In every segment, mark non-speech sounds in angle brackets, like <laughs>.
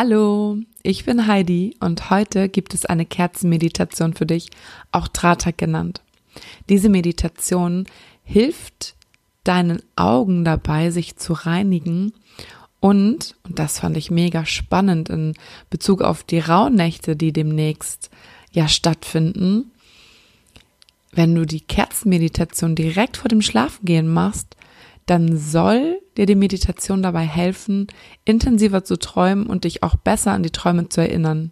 Hallo, ich bin Heidi und heute gibt es eine Kerzenmeditation für dich, auch Trata genannt. Diese Meditation hilft deinen Augen dabei, sich zu reinigen und, und das fand ich mega spannend in Bezug auf die Rauhnächte, die demnächst ja stattfinden, wenn du die Kerzenmeditation direkt vor dem Schlafengehen machst, dann soll dir die Meditation dabei helfen, intensiver zu träumen und dich auch besser an die Träume zu erinnern.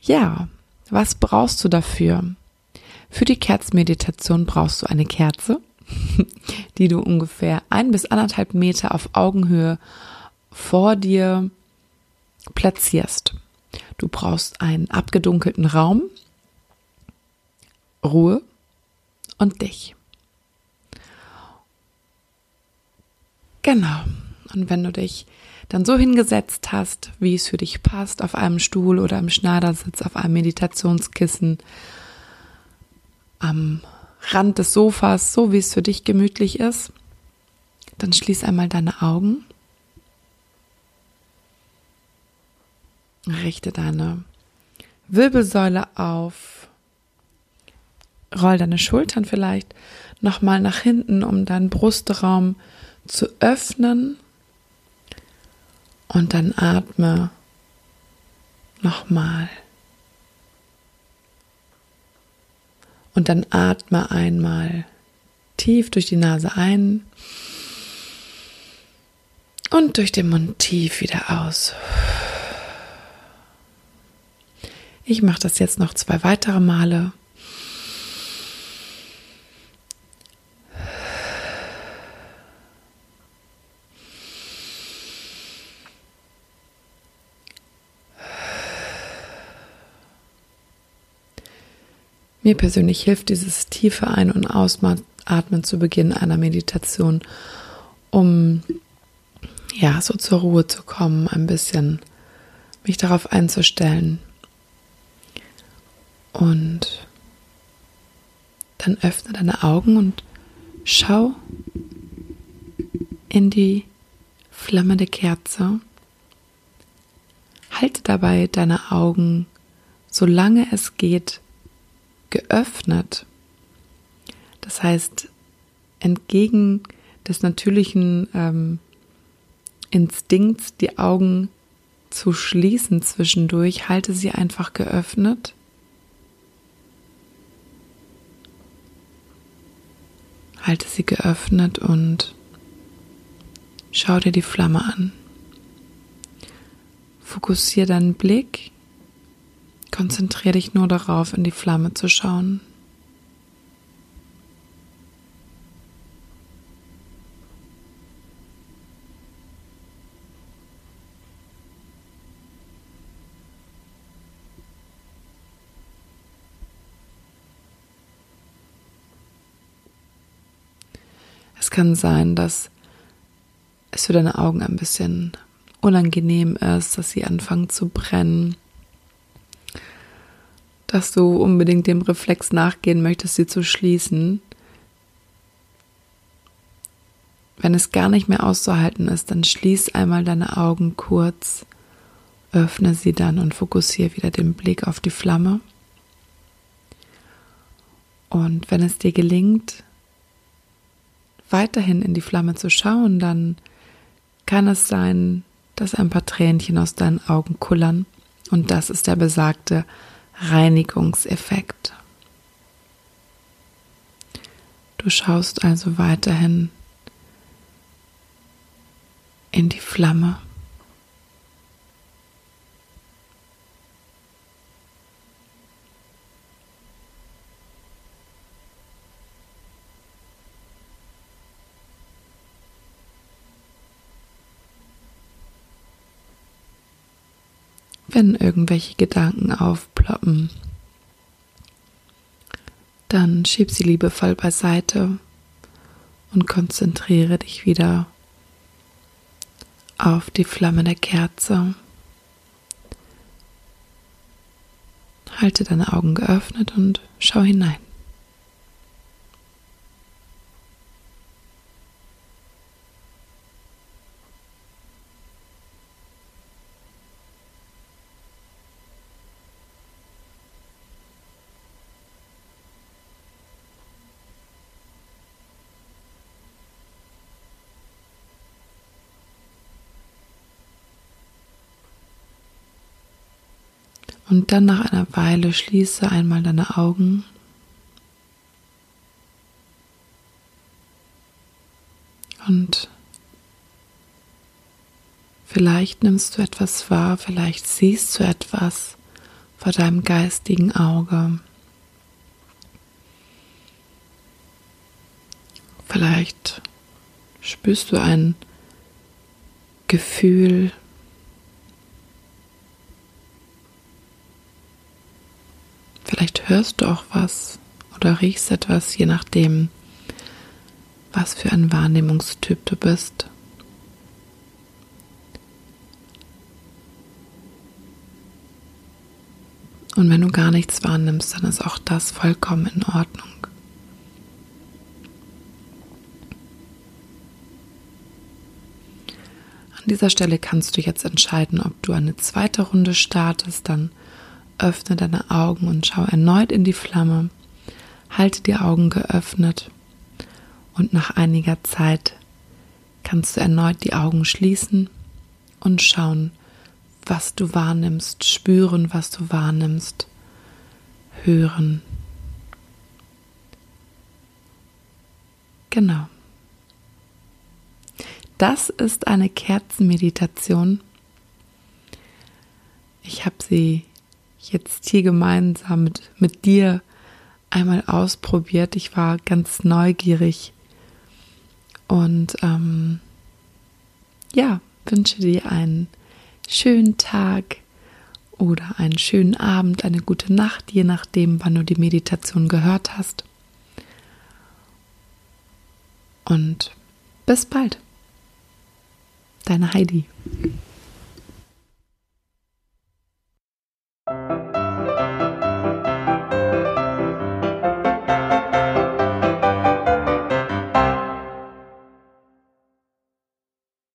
Ja, was brauchst du dafür? Für die Kerzenmeditation brauchst du eine Kerze, <laughs> die du ungefähr ein bis anderthalb Meter auf Augenhöhe vor dir platzierst. Du brauchst einen abgedunkelten Raum, Ruhe und dich. Genau. Und wenn du dich dann so hingesetzt hast, wie es für dich passt, auf einem Stuhl oder im Schneidersitz, auf einem Meditationskissen, am Rand des Sofas, so wie es für dich gemütlich ist, dann schließ einmal deine Augen. Richte deine Wirbelsäule auf. Roll deine Schultern vielleicht nochmal nach hinten, um deinen Brustraum zu zu öffnen und dann atme nochmal. Und dann atme einmal tief durch die Nase ein und durch den Mund tief wieder aus. Ich mache das jetzt noch zwei weitere Male. Mir persönlich hilft dieses tiefe Ein- und Ausatmen zu Beginn einer Meditation, um ja, so zur Ruhe zu kommen, ein bisschen mich darauf einzustellen. Und dann öffne deine Augen und schau in die Flamme der Kerze. Halte dabei deine Augen, solange es geht, geöffnet. Das heißt, entgegen des natürlichen ähm, Instinkts, die Augen zu schließen zwischendurch, halte sie einfach geöffnet. Halte sie geöffnet und schau dir die Flamme an. Fokussiere deinen Blick Konzentriere dich nur darauf, in die Flamme zu schauen. Es kann sein, dass es für deine Augen ein bisschen unangenehm ist, dass sie anfangen zu brennen dass du unbedingt dem Reflex nachgehen möchtest, sie zu schließen. Wenn es gar nicht mehr auszuhalten ist, dann schließ einmal deine Augen kurz, öffne sie dann und fokussiere wieder den Blick auf die Flamme. Und wenn es dir gelingt, weiterhin in die Flamme zu schauen, dann kann es sein, dass ein paar Tränchen aus deinen Augen kullern. Und das ist der besagte Reinigungseffekt. Du schaust also weiterhin in die Flamme. Wenn irgendwelche Gedanken aufploppen, dann schieb sie liebevoll beiseite und konzentriere dich wieder auf die Flamme der Kerze. Halte deine Augen geöffnet und schau hinein. Und dann nach einer Weile schließe einmal deine Augen. Und vielleicht nimmst du etwas wahr, vielleicht siehst du etwas vor deinem geistigen Auge. Vielleicht spürst du ein Gefühl, Vielleicht hörst du auch was oder riechst etwas, je nachdem, was für ein Wahrnehmungstyp du bist. Und wenn du gar nichts wahrnimmst, dann ist auch das vollkommen in Ordnung. An dieser Stelle kannst du jetzt entscheiden, ob du eine zweite Runde startest, dann öffne deine Augen und schau erneut in die Flamme. Halte die Augen geöffnet und nach einiger Zeit kannst du erneut die Augen schließen und schauen, was du wahrnimmst, spüren, was du wahrnimmst, hören. Genau. Das ist eine Kerzenmeditation. Ich habe sie jetzt hier gemeinsam mit, mit dir einmal ausprobiert. Ich war ganz neugierig und ähm, ja, wünsche dir einen schönen Tag oder einen schönen Abend, eine gute Nacht, je nachdem, wann du die Meditation gehört hast. Und bis bald. Deine Heidi.